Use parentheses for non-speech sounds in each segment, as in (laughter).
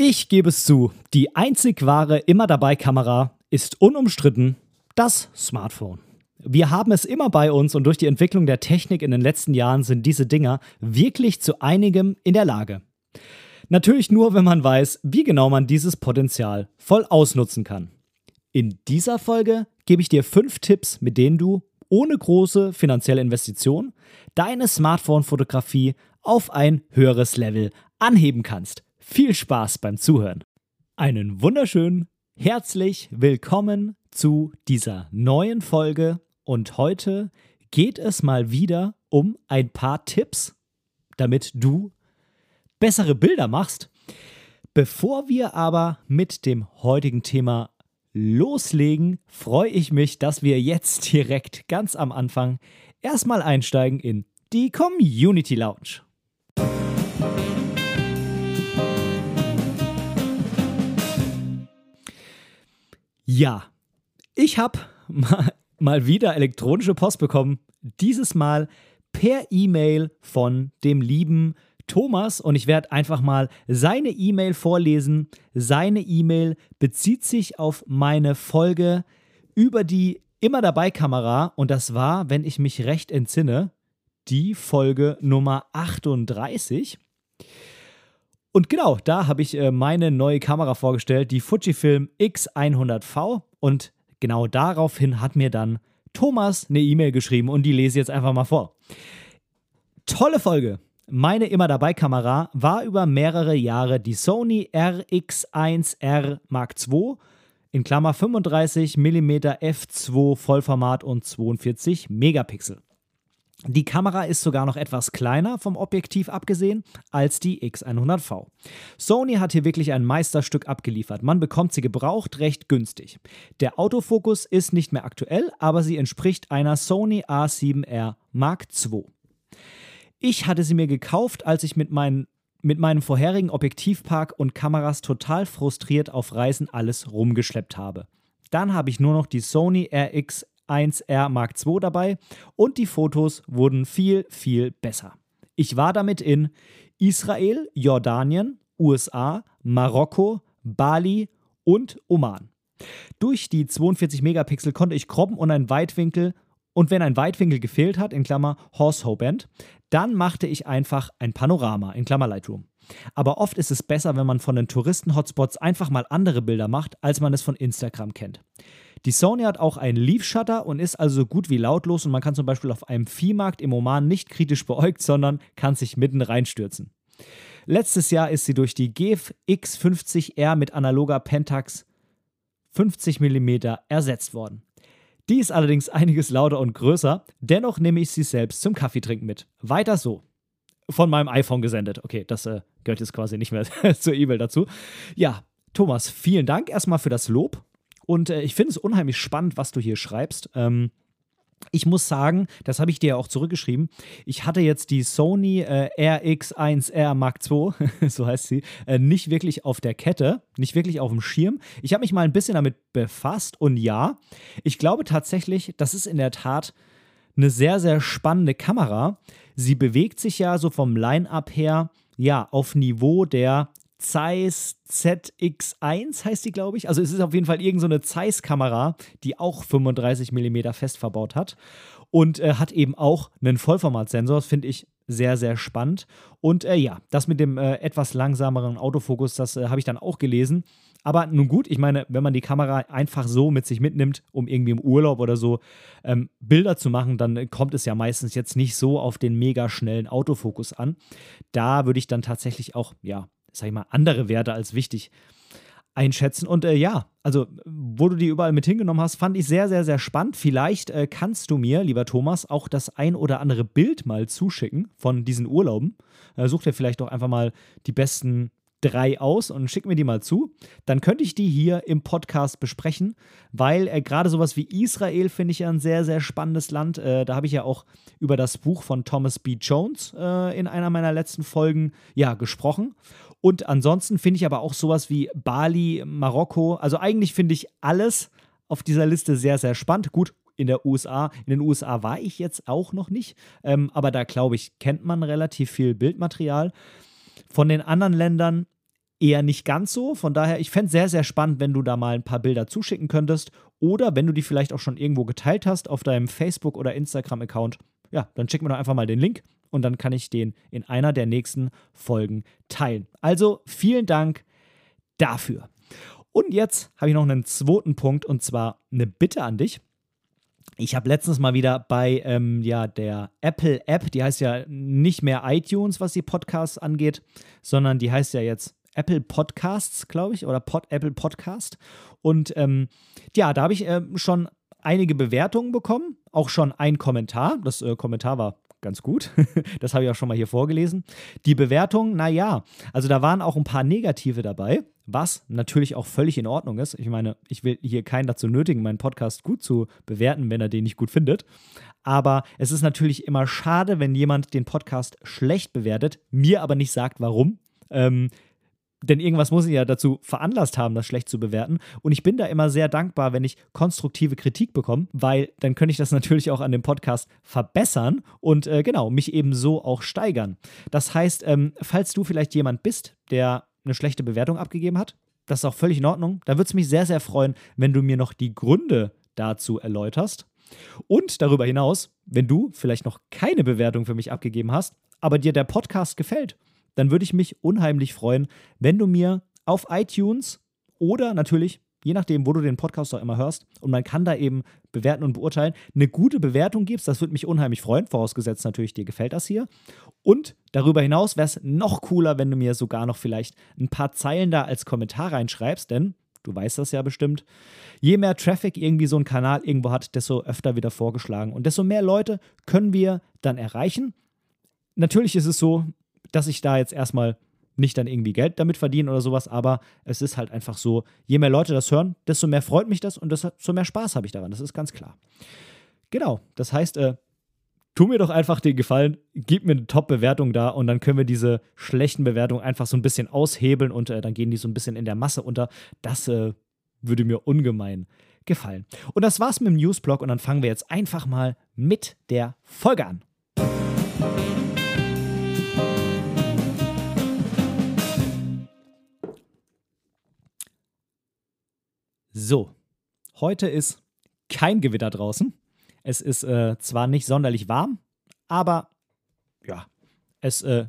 Ich gebe es zu, die einzig wahre immer dabei Kamera ist unumstritten das Smartphone. Wir haben es immer bei uns und durch die Entwicklung der Technik in den letzten Jahren sind diese Dinger wirklich zu einigem in der Lage. Natürlich nur, wenn man weiß, wie genau man dieses Potenzial voll ausnutzen kann. In dieser Folge gebe ich dir fünf Tipps, mit denen du ohne große finanzielle Investition deine Smartphone-Fotografie auf ein höheres Level anheben kannst. Viel Spaß beim Zuhören. Einen wunderschönen, herzlich willkommen zu dieser neuen Folge und heute geht es mal wieder um ein paar Tipps, damit du bessere Bilder machst. Bevor wir aber mit dem heutigen Thema loslegen, freue ich mich, dass wir jetzt direkt ganz am Anfang erstmal einsteigen in die Community Lounge. Ja, ich habe mal, wieder elektronische Post bekommen. Dieses Mal per E-Mail von dem lieben Thomas und ich werde einfach mal seine E-Mail vorlesen. Seine E-Mail bezieht sich auf meine Folge über die immer dabei Kamera und das war, wenn ich mich recht entsinne, die Folge Nummer 38. Und genau, da habe ich äh, meine neue Kamera vorgestellt, die Fujifilm X100V. Und genau daraufhin hat mir dann Thomas eine E-Mail geschrieben und die lese ich jetzt einfach mal vor. Tolle Folge. Meine immer dabei Kamera war über mehrere Jahre die Sony RX1R Mark II in Klammer 35 mm f2 Vollformat und 42 Megapixel. Die Kamera ist sogar noch etwas kleiner vom Objektiv abgesehen als die X100V. Sony hat hier wirklich ein Meisterstück abgeliefert. Man bekommt sie gebraucht recht günstig. Der Autofokus ist nicht mehr aktuell, aber sie entspricht einer Sony A7R Mark II. Ich hatte sie mir gekauft, als ich mit, mein, mit meinem vorherigen Objektivpark und Kameras total frustriert auf Reisen alles rumgeschleppt habe. Dann habe ich nur noch die Sony RX 1R Mark II dabei und die Fotos wurden viel, viel besser. Ich war damit in Israel, Jordanien, USA, Marokko, Bali und Oman. Durch die 42 Megapixel konnte ich kroppen und ein Weitwinkel und wenn ein Weitwinkel gefehlt hat, in Klammer Horse Band, dann machte ich einfach ein Panorama, in Klammer Lightroom. Aber oft ist es besser, wenn man von den Touristen-Hotspots einfach mal andere Bilder macht, als man es von Instagram kennt. Die Sony hat auch einen Leaf-Shutter und ist also so gut wie lautlos und man kann zum Beispiel auf einem Viehmarkt im Oman nicht kritisch beäugt, sondern kann sich mitten reinstürzen. Letztes Jahr ist sie durch die GF X50R mit analoger Pentax 50 mm ersetzt worden. Die ist allerdings einiges lauter und größer, dennoch nehme ich sie selbst zum Kaffeetrinken mit. Weiter so. Von meinem iPhone gesendet. Okay, das äh, gehört jetzt quasi nicht mehr (laughs) zur E-Mail dazu. Ja, Thomas, vielen Dank erstmal für das Lob und äh, ich finde es unheimlich spannend, was du hier schreibst. Ähm, ich muss sagen, das habe ich dir ja auch zurückgeschrieben. Ich hatte jetzt die Sony äh, RX1R Mark II, (laughs) so heißt sie, äh, nicht wirklich auf der Kette, nicht wirklich auf dem Schirm. Ich habe mich mal ein bisschen damit befasst und ja, ich glaube tatsächlich, das ist in der Tat eine sehr, sehr spannende Kamera. Sie bewegt sich ja so vom Line-Up her, ja, auf Niveau der Zeiss ZX1 heißt die, glaube ich. Also es ist auf jeden Fall irgendeine so Zeiss-Kamera, die auch 35 mm fest verbaut hat und äh, hat eben auch einen Vollformatsensor. Das finde ich sehr, sehr spannend. Und äh, ja, das mit dem äh, etwas langsameren Autofokus, das äh, habe ich dann auch gelesen. Aber nun gut, ich meine, wenn man die Kamera einfach so mit sich mitnimmt, um irgendwie im Urlaub oder so ähm, Bilder zu machen, dann kommt es ja meistens jetzt nicht so auf den mega schnellen Autofokus an. Da würde ich dann tatsächlich auch, ja, sag ich mal, andere Werte als wichtig einschätzen. Und äh, ja, also wo du die überall mit hingenommen hast, fand ich sehr, sehr, sehr spannend. Vielleicht äh, kannst du mir, lieber Thomas, auch das ein oder andere Bild mal zuschicken von diesen Urlauben. Äh, such dir vielleicht doch einfach mal die besten drei aus und schick mir die mal zu. Dann könnte ich die hier im Podcast besprechen, weil äh, gerade sowas wie Israel finde ich ja ein sehr, sehr spannendes Land. Äh, da habe ich ja auch über das Buch von Thomas B. Jones äh, in einer meiner letzten Folgen ja gesprochen. Und ansonsten finde ich aber auch sowas wie Bali, Marokko. Also eigentlich finde ich alles auf dieser Liste sehr, sehr spannend. Gut, in der USA, in den USA war ich jetzt auch noch nicht, ähm, aber da glaube ich, kennt man relativ viel Bildmaterial. Von den anderen Ländern eher nicht ganz so. Von daher, ich fände es sehr, sehr spannend, wenn du da mal ein paar Bilder zuschicken könntest. Oder wenn du die vielleicht auch schon irgendwo geteilt hast auf deinem Facebook- oder Instagram-Account. Ja, dann schick mir doch einfach mal den Link und dann kann ich den in einer der nächsten Folgen teilen. Also vielen Dank dafür. Und jetzt habe ich noch einen zweiten Punkt und zwar eine Bitte an dich. Ich habe letztens mal wieder bei ähm, ja, der Apple App, die heißt ja nicht mehr iTunes, was die Podcasts angeht, sondern die heißt ja jetzt Apple Podcasts, glaube ich, oder Pod, Apple Podcast. Und ähm, ja, da habe ich äh, schon einige Bewertungen bekommen, auch schon ein Kommentar. Das äh, Kommentar war ganz gut. (laughs) das habe ich auch schon mal hier vorgelesen. Die Bewertung, naja, also da waren auch ein paar negative dabei, was natürlich auch völlig in Ordnung ist. Ich meine, ich will hier keinen dazu nötigen, meinen Podcast gut zu bewerten, wenn er den nicht gut findet. Aber es ist natürlich immer schade, wenn jemand den Podcast schlecht bewertet, mir aber nicht sagt, warum. Ähm, denn irgendwas muss ich ja dazu veranlasst haben, das schlecht zu bewerten. Und ich bin da immer sehr dankbar, wenn ich konstruktive Kritik bekomme, weil dann könnte ich das (laughs) natürlich auch an dem Podcast verbessern und äh, genau, mich eben so auch steigern. Das heißt, ähm, falls du vielleicht jemand bist, der eine schlechte Bewertung abgegeben hat, das ist auch völlig in Ordnung. Da würde es mich sehr, sehr freuen, wenn du mir noch die Gründe dazu erläuterst. Und darüber hinaus, wenn du vielleicht noch keine Bewertung für mich abgegeben hast, aber dir der Podcast gefällt dann würde ich mich unheimlich freuen, wenn du mir auf iTunes oder natürlich, je nachdem, wo du den Podcast auch immer hörst, und man kann da eben bewerten und beurteilen, eine gute Bewertung gibst. Das würde mich unheimlich freuen, vorausgesetzt natürlich, dir gefällt das hier. Und darüber hinaus wäre es noch cooler, wenn du mir sogar noch vielleicht ein paar Zeilen da als Kommentar reinschreibst, denn du weißt das ja bestimmt. Je mehr Traffic irgendwie so ein Kanal irgendwo hat, desto öfter wieder vorgeschlagen und desto mehr Leute können wir dann erreichen. Natürlich ist es so, dass ich da jetzt erstmal nicht dann irgendwie Geld damit verdiene oder sowas, aber es ist halt einfach so, je mehr Leute das hören, desto mehr freut mich das und desto mehr Spaß habe ich daran, das ist ganz klar. Genau, das heißt, äh, tu mir doch einfach den Gefallen, gib mir eine Top-Bewertung da und dann können wir diese schlechten Bewertungen einfach so ein bisschen aushebeln und äh, dann gehen die so ein bisschen in der Masse unter. Das äh, würde mir ungemein gefallen. Und das war's mit dem Newsblog und dann fangen wir jetzt einfach mal mit der Folge an. So, heute ist kein Gewitter draußen. Es ist äh, zwar nicht sonderlich warm, aber ja, es äh,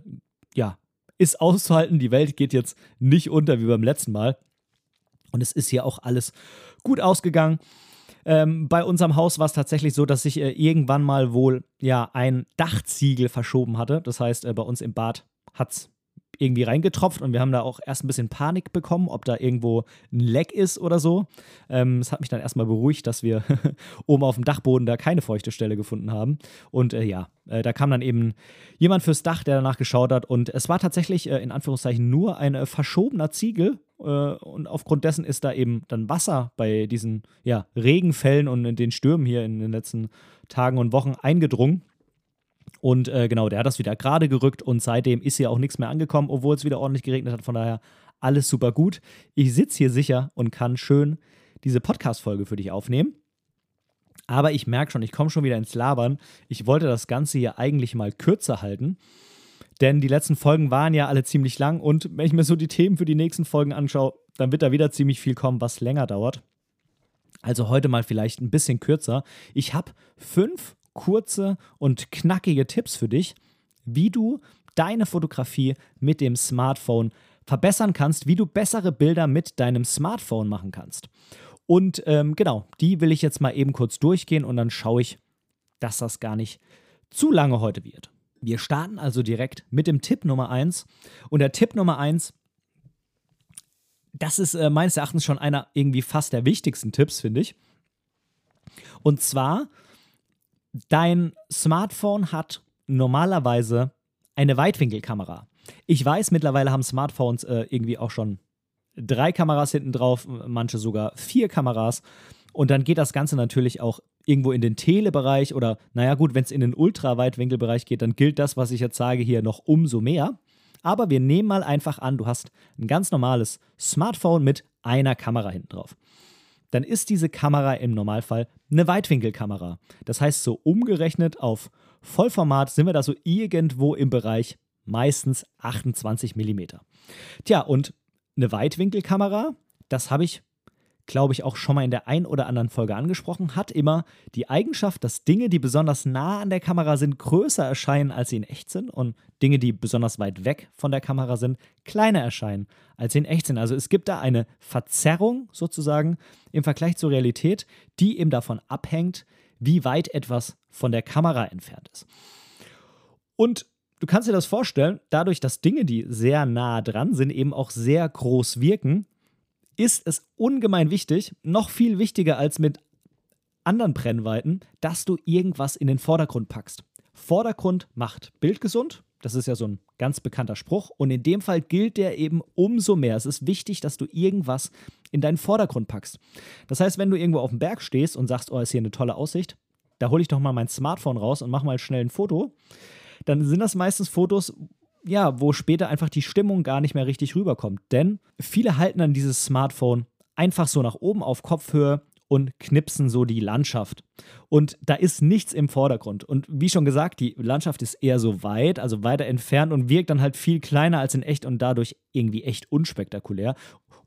ja, ist auszuhalten. Die Welt geht jetzt nicht unter wie beim letzten Mal. Und es ist hier auch alles gut ausgegangen. Ähm, bei unserem Haus war es tatsächlich so, dass sich äh, irgendwann mal wohl ja ein Dachziegel verschoben hatte. Das heißt, äh, bei uns im Bad hat es irgendwie reingetropft und wir haben da auch erst ein bisschen Panik bekommen, ob da irgendwo ein Leck ist oder so. Ähm, es hat mich dann erstmal beruhigt, dass wir (laughs) oben auf dem Dachboden da keine feuchte Stelle gefunden haben. Und äh, ja, äh, da kam dann eben jemand fürs Dach, der danach geschaut hat. Und es war tatsächlich äh, in Anführungszeichen nur ein verschobener Ziegel. Äh, und aufgrund dessen ist da eben dann Wasser bei diesen ja, Regenfällen und den Stürmen hier in den letzten Tagen und Wochen eingedrungen. Und äh, genau, der hat das wieder gerade gerückt und seitdem ist hier auch nichts mehr angekommen, obwohl es wieder ordentlich geregnet hat. Von daher alles super gut. Ich sitze hier sicher und kann schön diese Podcast-Folge für dich aufnehmen. Aber ich merke schon, ich komme schon wieder ins Labern. Ich wollte das Ganze hier eigentlich mal kürzer halten. Denn die letzten Folgen waren ja alle ziemlich lang und wenn ich mir so die Themen für die nächsten Folgen anschaue, dann wird da wieder ziemlich viel kommen, was länger dauert. Also heute mal vielleicht ein bisschen kürzer. Ich habe fünf kurze und knackige Tipps für dich, wie du deine Fotografie mit dem Smartphone verbessern kannst, wie du bessere Bilder mit deinem Smartphone machen kannst. Und ähm, genau, die will ich jetzt mal eben kurz durchgehen und dann schaue ich, dass das gar nicht zu lange heute wird. Wir starten also direkt mit dem Tipp Nummer 1. Und der Tipp Nummer 1, das ist äh, meines Erachtens schon einer irgendwie fast der wichtigsten Tipps, finde ich. Und zwar dein Smartphone hat normalerweise eine Weitwinkelkamera. Ich weiß, mittlerweile haben Smartphones äh, irgendwie auch schon drei Kameras hinten drauf, manche sogar vier Kameras. Und dann geht das Ganze natürlich auch irgendwo in den Telebereich oder, naja, gut, wenn es in den Ultraweitwinkelbereich geht, dann gilt das, was ich jetzt sage, hier noch umso mehr. Aber wir nehmen mal einfach an, du hast ein ganz normales Smartphone mit einer Kamera hinten drauf dann ist diese Kamera im Normalfall eine Weitwinkelkamera. Das heißt, so umgerechnet auf Vollformat sind wir da so irgendwo im Bereich meistens 28 mm. Tja, und eine Weitwinkelkamera, das habe ich glaube ich, auch schon mal in der ein oder anderen Folge angesprochen, hat immer die Eigenschaft, dass Dinge, die besonders nah an der Kamera sind, größer erscheinen, als sie in echt sind und Dinge, die besonders weit weg von der Kamera sind, kleiner erscheinen, als sie in echt sind. Also es gibt da eine Verzerrung sozusagen im Vergleich zur Realität, die eben davon abhängt, wie weit etwas von der Kamera entfernt ist. Und du kannst dir das vorstellen, dadurch, dass Dinge, die sehr nah dran sind, eben auch sehr groß wirken, ist es ungemein wichtig, noch viel wichtiger als mit anderen Brennweiten, dass du irgendwas in den Vordergrund packst. Vordergrund macht Bild gesund. Das ist ja so ein ganz bekannter Spruch. Und in dem Fall gilt der eben umso mehr. Es ist wichtig, dass du irgendwas in deinen Vordergrund packst. Das heißt, wenn du irgendwo auf dem Berg stehst und sagst, oh, ist hier eine tolle Aussicht, da hole ich doch mal mein Smartphone raus und mache mal schnell ein Foto, dann sind das meistens Fotos, ja, wo später einfach die Stimmung gar nicht mehr richtig rüberkommt. Denn viele halten dann dieses Smartphone einfach so nach oben auf Kopfhöhe und knipsen so die Landschaft. Und da ist nichts im Vordergrund. Und wie schon gesagt, die Landschaft ist eher so weit, also weiter entfernt und wirkt dann halt viel kleiner als in echt und dadurch irgendwie echt unspektakulär.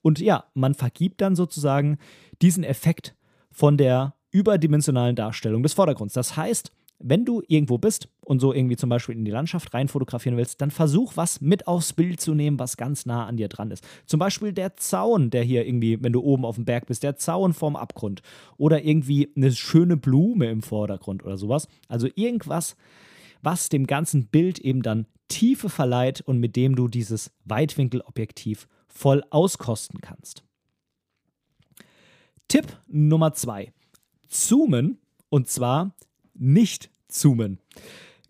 Und ja, man vergibt dann sozusagen diesen Effekt von der überdimensionalen Darstellung des Vordergrunds. Das heißt, wenn du irgendwo bist und so irgendwie zum Beispiel in die Landschaft rein fotografieren willst, dann versuch was mit aufs Bild zu nehmen, was ganz nah an dir dran ist. Zum Beispiel der Zaun, der hier irgendwie, wenn du oben auf dem Berg bist, der Zaun vorm Abgrund oder irgendwie eine schöne Blume im Vordergrund oder sowas. Also irgendwas, was dem ganzen Bild eben dann Tiefe verleiht und mit dem du dieses Weitwinkelobjektiv voll auskosten kannst. Tipp Nummer zwei: Zoomen und zwar nicht zoomen.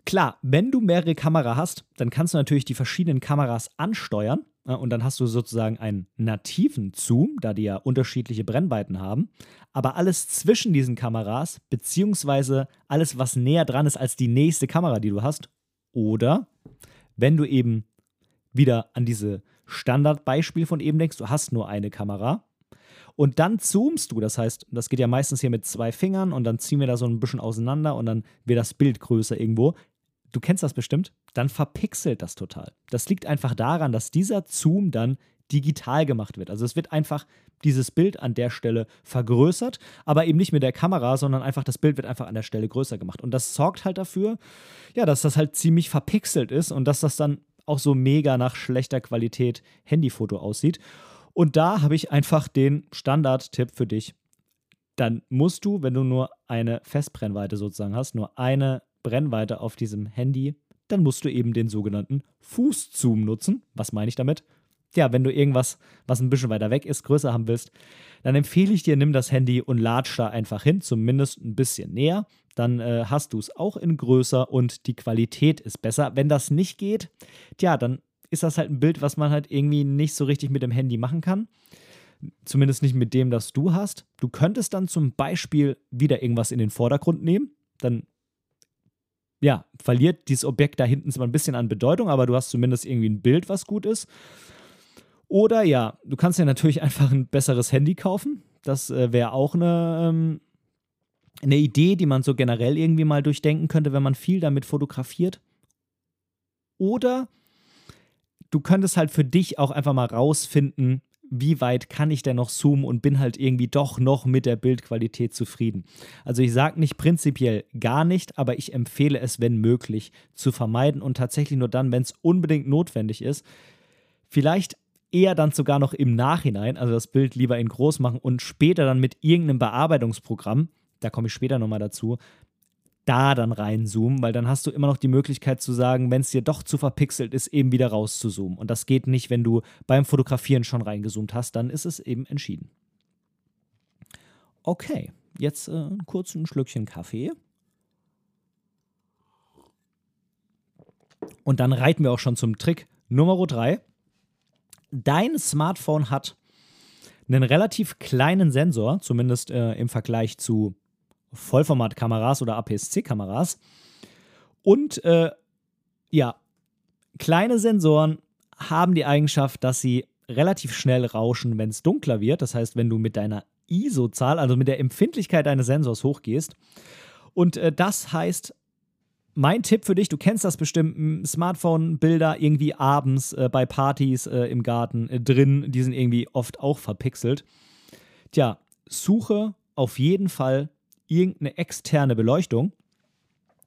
Klar, wenn du mehrere Kamera hast, dann kannst du natürlich die verschiedenen Kameras ansteuern und dann hast du sozusagen einen nativen Zoom, da die ja unterschiedliche Brennweiten haben. Aber alles zwischen diesen Kameras, beziehungsweise alles, was näher dran ist als die nächste Kamera, die du hast, oder wenn du eben wieder an diese Standardbeispiel von eben denkst, du hast nur eine Kamera, und dann zoomst du, das heißt, das geht ja meistens hier mit zwei Fingern und dann ziehen wir da so ein bisschen auseinander und dann wird das Bild größer irgendwo. Du kennst das bestimmt, dann verpixelt das total. Das liegt einfach daran, dass dieser Zoom dann digital gemacht wird. Also es wird einfach dieses Bild an der Stelle vergrößert, aber eben nicht mit der Kamera, sondern einfach das Bild wird einfach an der Stelle größer gemacht. Und das sorgt halt dafür, ja, dass das halt ziemlich verpixelt ist und dass das dann auch so mega nach schlechter Qualität Handyfoto aussieht. Und da habe ich einfach den Standard-Tipp für dich. Dann musst du, wenn du nur eine Festbrennweite sozusagen hast, nur eine Brennweite auf diesem Handy, dann musst du eben den sogenannten Fußzoom nutzen. Was meine ich damit? Ja, wenn du irgendwas, was ein bisschen weiter weg ist, größer haben willst, dann empfehle ich dir, nimm das Handy und latsch da einfach hin, zumindest ein bisschen näher. Dann äh, hast du es auch in größer und die Qualität ist besser. Wenn das nicht geht, tja, dann ist das halt ein Bild, was man halt irgendwie nicht so richtig mit dem Handy machen kann. Zumindest nicht mit dem, das du hast. Du könntest dann zum Beispiel wieder irgendwas in den Vordergrund nehmen. Dann ja, verliert dieses Objekt da hinten zwar ein bisschen an Bedeutung, aber du hast zumindest irgendwie ein Bild, was gut ist. Oder ja, du kannst dir natürlich (laughs) einfach ein besseres Handy kaufen. Das äh, wäre auch eine, ähm, eine Idee, die man so generell irgendwie mal durchdenken könnte, wenn man viel damit fotografiert. Oder du könntest halt für dich auch einfach mal rausfinden, wie weit kann ich denn noch zoomen und bin halt irgendwie doch noch mit der Bildqualität zufrieden. Also ich sage nicht prinzipiell gar nicht, aber ich empfehle es, wenn möglich, zu vermeiden und tatsächlich nur dann, wenn es unbedingt notwendig ist. Vielleicht eher dann sogar noch im Nachhinein, also das Bild lieber in groß machen und später dann mit irgendeinem Bearbeitungsprogramm, da komme ich später nochmal dazu, da dann reinzoomen, weil dann hast du immer noch die Möglichkeit zu sagen, wenn es dir doch zu verpixelt ist, eben wieder rauszuzoomen. Und das geht nicht, wenn du beim Fotografieren schon reingezoomt hast, dann ist es eben entschieden. Okay, jetzt äh, kurz ein Schlückchen Kaffee. Und dann reiten wir auch schon zum Trick Nummer 3. Dein Smartphone hat einen relativ kleinen Sensor, zumindest äh, im Vergleich zu Vollformatkameras oder APS-C-Kameras. Und äh, ja, kleine Sensoren haben die Eigenschaft, dass sie relativ schnell rauschen, wenn es dunkler wird. Das heißt, wenn du mit deiner ISO-Zahl, also mit der Empfindlichkeit deines Sensors hochgehst. Und äh, das heißt mein Tipp für dich, du kennst das bestimmt, Smartphone-Bilder irgendwie abends äh, bei Partys äh, im Garten äh, drin, die sind irgendwie oft auch verpixelt. Tja, suche auf jeden Fall irgendeine externe Beleuchtung.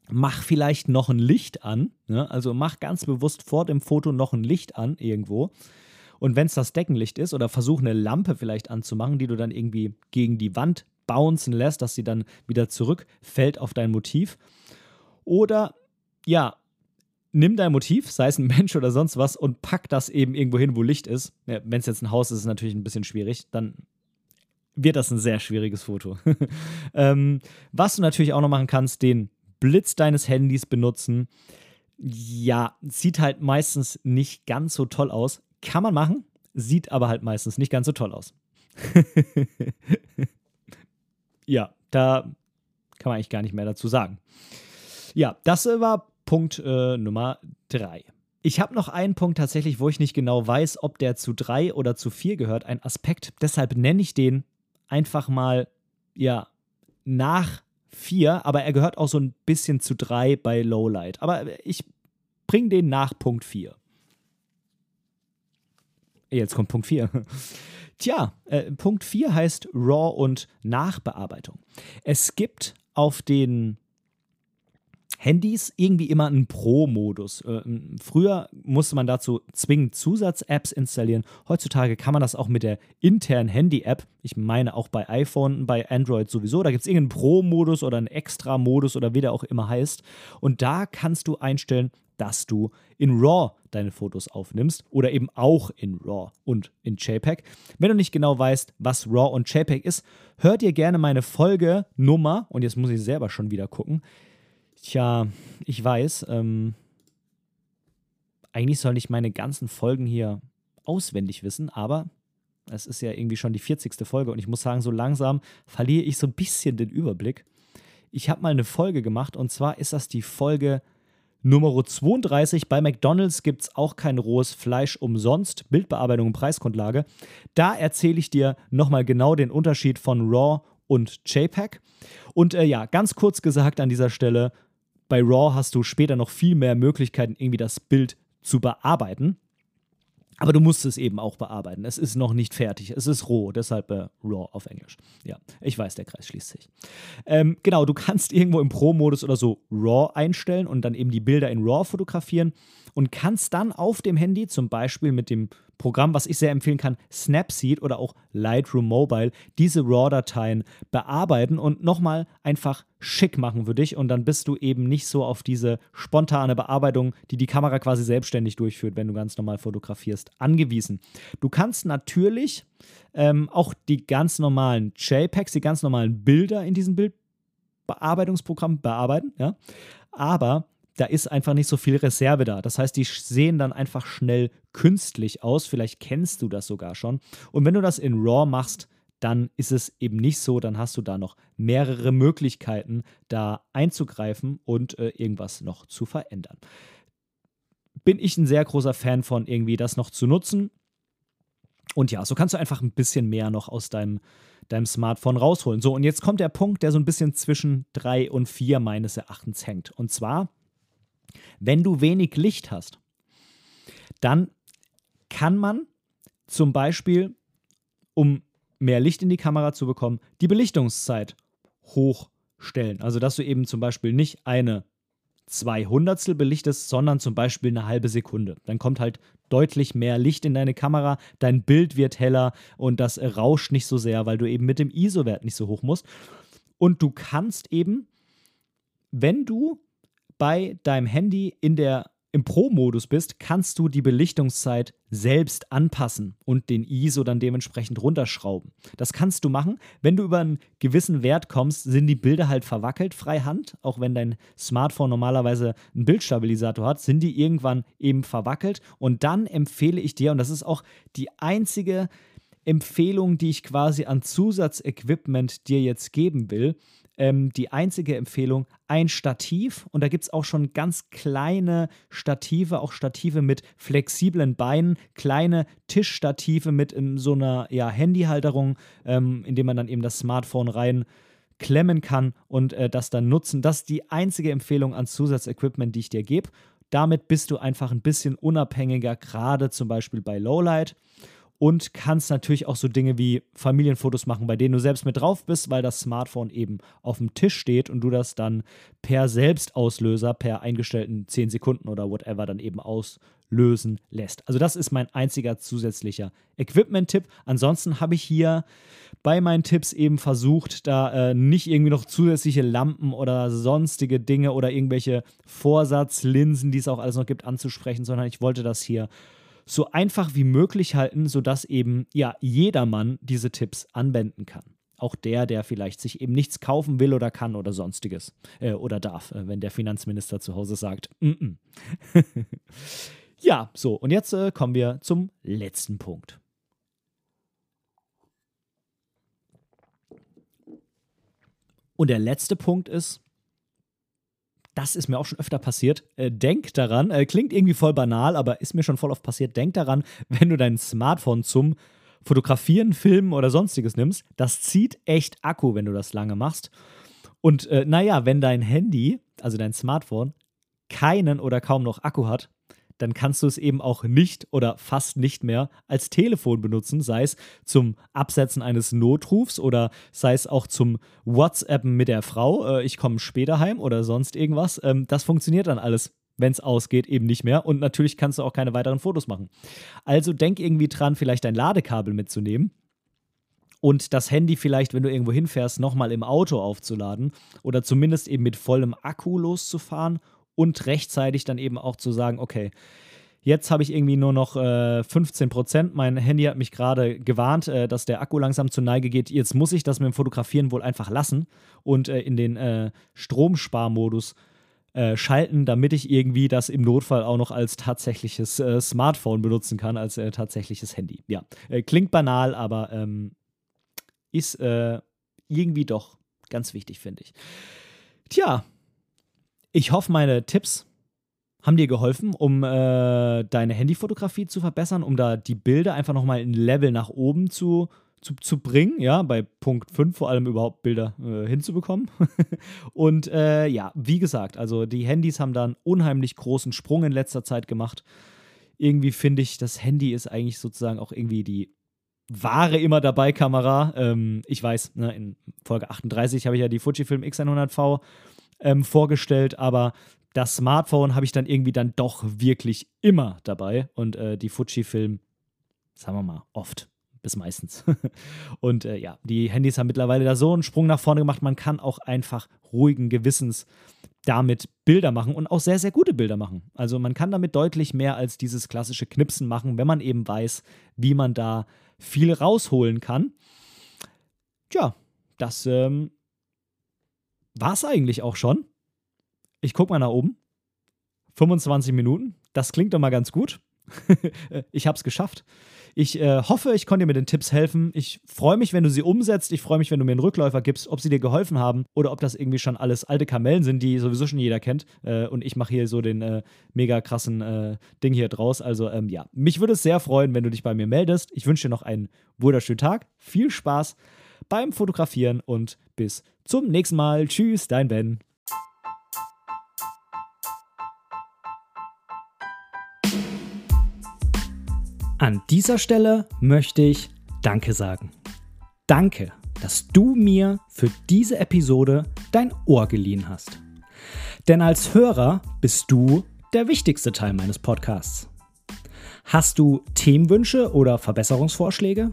Mach vielleicht noch ein Licht an. Ne? Also mach ganz bewusst vor dem Foto noch ein Licht an irgendwo. Und wenn es das Deckenlicht ist, oder versuch eine Lampe vielleicht anzumachen, die du dann irgendwie gegen die Wand bouncen lässt, dass sie dann wieder zurückfällt auf dein Motiv. Oder ja, nimm dein Motiv, sei es ein (laughs) Mensch oder sonst was, und pack das eben irgendwo hin, wo Licht ist. Ja, wenn es jetzt ein Haus ist, ist es natürlich ein bisschen schwierig. Dann wird das ein sehr schwieriges Foto. (laughs) ähm, was du natürlich auch noch machen kannst, den Blitz deines Handys benutzen. Ja, sieht halt meistens nicht ganz so toll aus. Kann man machen, sieht aber halt meistens nicht ganz so toll aus. (laughs) ja, da kann man eigentlich gar nicht mehr dazu sagen. Ja, das war Punkt äh, Nummer drei. Ich habe noch einen Punkt tatsächlich, wo ich nicht genau weiß, ob der zu drei oder zu vier gehört, ein Aspekt. Deshalb nenne ich den einfach mal, ja, nach vier, aber er gehört auch so ein bisschen zu drei bei Lowlight. Aber ich bringe den nach Punkt vier. Jetzt kommt Punkt 4. (laughs) Tja, äh, Punkt 4 heißt RAW und Nachbearbeitung. Es gibt auf den Handys irgendwie immer einen Pro-Modus. Äh, früher musste man dazu zwingend Zusatz-Apps installieren. Heutzutage kann man das auch mit der internen Handy-App. Ich meine auch bei iPhone, bei Android sowieso. Da gibt es irgendeinen Pro-Modus oder einen Extra-Modus oder wie der auch immer heißt. Und da kannst du einstellen, dass du in RAW deine Fotos aufnimmst oder eben auch in RAW und in JPEG. Wenn du nicht genau weißt, was RAW und JPEG ist, hör dir gerne meine Folge Nummer, und jetzt muss ich selber schon wieder gucken, Tja, ich weiß, ähm, eigentlich soll ich meine ganzen Folgen hier auswendig wissen, aber es ist ja irgendwie schon die 40. Folge und ich muss sagen, so langsam verliere ich so ein bisschen den Überblick. Ich habe mal eine Folge gemacht und zwar ist das die Folge Nummer 32. Bei McDonald's gibt es auch kein rohes Fleisch umsonst. Bildbearbeitung und Preisgrundlage. Da erzähle ich dir nochmal genau den Unterschied von RAW und JPEG. Und äh, ja, ganz kurz gesagt an dieser Stelle, bei RAW hast du später noch viel mehr Möglichkeiten, irgendwie das Bild zu bearbeiten. Aber du musst es eben auch bearbeiten. Es ist noch nicht fertig. Es ist roh, deshalb äh, RAW auf Englisch. Ja, ich weiß, der Kreis schließt sich. Ähm, genau, du (laughs) kannst irgendwo im Pro-Modus oder so RAW einstellen und dann eben die Bilder in RAW fotografieren und kannst dann auf dem Handy, zum Beispiel mit dem Programm, was ich sehr empfehlen kann, Snapseed oder auch Lightroom Mobile, diese RAW-Dateien bearbeiten und nochmal einfach schick machen für dich. Und dann bist du eben nicht so auf diese spontane Bearbeitung, die die Kamera quasi selbstständig durchführt, wenn du ganz normal fotografierst, angewiesen. Du kannst natürlich ähm, auch die ganz normalen JPEGs, die ganz normalen Bilder in diesem Bildbearbeitungsprogramm bearbeiten, ja. Aber da ist einfach nicht so viel Reserve da. Das heißt, die sehen dann einfach schnell künstlich aus. Vielleicht kennst du das sogar schon. Und wenn du das in RAW machst, dann ist es eben nicht so, dann hast du da noch mehrere Möglichkeiten, da einzugreifen und äh, irgendwas noch zu verändern. Bin ich ein sehr großer Fan von, irgendwie das noch zu nutzen. Und ja, so kannst du einfach ein bisschen mehr noch aus deinem, deinem Smartphone rausholen. So, und jetzt kommt der Punkt, der so ein bisschen zwischen drei und vier meines Erachtens hängt. Und zwar, wenn du wenig Licht hast, dann kann man zum Beispiel, um mehr Licht in die Kamera zu bekommen, die Belichtungszeit hochstellen. Also, dass du eben zum Beispiel nicht eine 200 belichtest, sondern zum Beispiel eine halbe Sekunde. Dann kommt halt deutlich mehr Licht in deine Kamera, dein Bild wird heller und das rauscht nicht so sehr, weil du eben mit dem ISO-Wert nicht so hoch musst. Und du kannst eben, wenn du bei deinem Handy in der im Pro-Modus bist, kannst du die Belichtungszeit selbst anpassen und den ISO dann dementsprechend runterschrauben. Das kannst du machen. Wenn du über einen gewissen Wert kommst, sind die Bilder halt verwackelt freihand. Auch wenn dein Smartphone normalerweise einen Bildstabilisator hat, sind die irgendwann eben verwackelt. Und dann empfehle ich dir, und das ist auch die einzige Empfehlung, die ich quasi an Zusatzequipment dir jetzt geben will, ähm, die einzige Empfehlung, ein Stativ. Und da gibt es auch schon ganz kleine Stative, auch Stative mit flexiblen Beinen, kleine Tischstative mit in so einer ja, Handyhalterung, ähm, in dem man dann eben das Smartphone rein klemmen kann und äh, das dann nutzen. Das ist die einzige Empfehlung an Zusatzequipment, die ich dir gebe. Damit bist du einfach ein bisschen unabhängiger, gerade zum Beispiel bei Lowlight und kannst natürlich auch so Dinge wie Familienfotos machen, bei denen du selbst mit drauf bist, weil das Smartphone eben auf dem Tisch steht und du das dann per Selbstauslöser, per eingestellten 10 Sekunden oder whatever dann eben auslösen lässt. Also das ist mein einziger zusätzlicher Equipment-Tipp. Ansonsten habe ich hier bei meinen Tipps eben versucht, da äh, nicht irgendwie noch zusätzliche Lampen oder sonstige Dinge oder irgendwelche Vorsatzlinsen, die es auch alles noch gibt, anzusprechen, sondern ich wollte das hier so einfach wie möglich halten, sodass eben ja jedermann diese Tipps anwenden kann. Auch der, der vielleicht sich eben nichts kaufen will oder kann oder sonstiges äh, oder darf, äh, wenn der Finanzminister zu Hause sagt. Mm -mm. (laughs) ja, so, und jetzt äh, kommen wir zum letzten Punkt. Und der letzte Punkt ist, das ist mir auch schon öfter passiert. Äh, denk daran, äh, klingt irgendwie voll banal, aber ist mir schon voll oft passiert. Denk daran, wenn du dein Smartphone zum Fotografieren, Filmen oder sonstiges nimmst, das zieht echt Akku, wenn du das lange machst. Und äh, naja, wenn dein Handy, also dein Smartphone, keinen oder kaum noch Akku hat, dann kannst du es eben auch nicht oder fast nicht mehr als Telefon benutzen, sei es zum Absetzen eines Notrufs oder sei es auch zum WhatsAppen mit der Frau, äh, ich komme später heim oder sonst irgendwas. Ähm, das funktioniert dann alles wenn es ausgeht, eben nicht mehr. Und natürlich kannst du auch keine weiteren Fotos machen. Also denk irgendwie dran, vielleicht dein Ladekabel mitzunehmen und das Handy vielleicht, wenn du irgendwo hinfährst, nochmal im Auto aufzuladen oder zumindest eben mit vollem Akku loszufahren und rechtzeitig dann eben auch zu sagen, okay, Jetzt habe ich irgendwie nur noch äh, 15 Prozent. Mein Handy hat mich gerade gewarnt, äh, dass der Akku langsam zur Neige geht. Jetzt muss ich das mit dem Fotografieren wohl einfach lassen und äh, in den äh, Stromsparmodus äh, schalten, damit ich irgendwie das im Notfall auch noch als tatsächliches äh, Smartphone benutzen kann, als tatsächliches Handy. Ja, klingt banal, aber ähm, ist irgendwie doch ganz wichtig, finde ich. Tja, ich hoffe, meine Tipps haben dir geholfen, um äh, deine Handyfotografie zu verbessern, um da die Bilder einfach nochmal ein Level nach oben zu, zu, zu bringen, ja, bei Punkt 5 vor allem überhaupt Bilder äh, hinzubekommen. (laughs) und äh, ja, wie gesagt, also die Handys haben da einen unheimlich großen Sprung in letzter Zeit gemacht. Irgendwie finde ich, das Handy ist eigentlich sozusagen auch irgendwie die wahre immer dabei Kamera. Ähm, ich weiß, ne, in Folge 38 habe ich ja die Fujifilm X100V ähm, vorgestellt, aber das Smartphone habe ich dann irgendwie dann doch wirklich immer dabei und äh, die Fujifilm, sagen wir mal, oft bis meistens. (laughs) und äh, ja, die Handys haben mittlerweile da so einen Sprung nach vorne gemacht, man kann auch einfach ruhigen Gewissens damit Bilder machen und auch sehr, sehr gute Bilder machen. Also man kann damit deutlich mehr als dieses klassische Knipsen machen, wenn man eben weiß, wie man da viel rausholen kann. Tja, das ähm, war es eigentlich auch schon. Ich gucke mal nach oben. 25 Minuten. Das klingt doch mal ganz gut. (laughs) ich habe es geschafft. Ich äh, hoffe, ich konnte dir mit den Tipps helfen. Ich freue mich, wenn du sie umsetzt. Ich freue mich, wenn du mir einen Rückläufer gibst, ob sie dir geholfen haben oder ob das irgendwie schon alles alte Kamellen sind, die sowieso schon jeder kennt. Äh, und ich mache hier so den äh, mega krassen äh, Ding hier draus. Also ähm, ja, mich würde es sehr freuen, wenn du dich bei mir meldest. Ich wünsche dir noch einen wunderschönen Tag. Viel Spaß beim Fotografieren und bis zum nächsten Mal. Tschüss, dein Ben. An dieser Stelle möchte ich Danke sagen. Danke, dass du mir für diese Episode dein Ohr geliehen hast. Denn als Hörer bist du der wichtigste Teil meines Podcasts. Hast du Themenwünsche oder Verbesserungsvorschläge?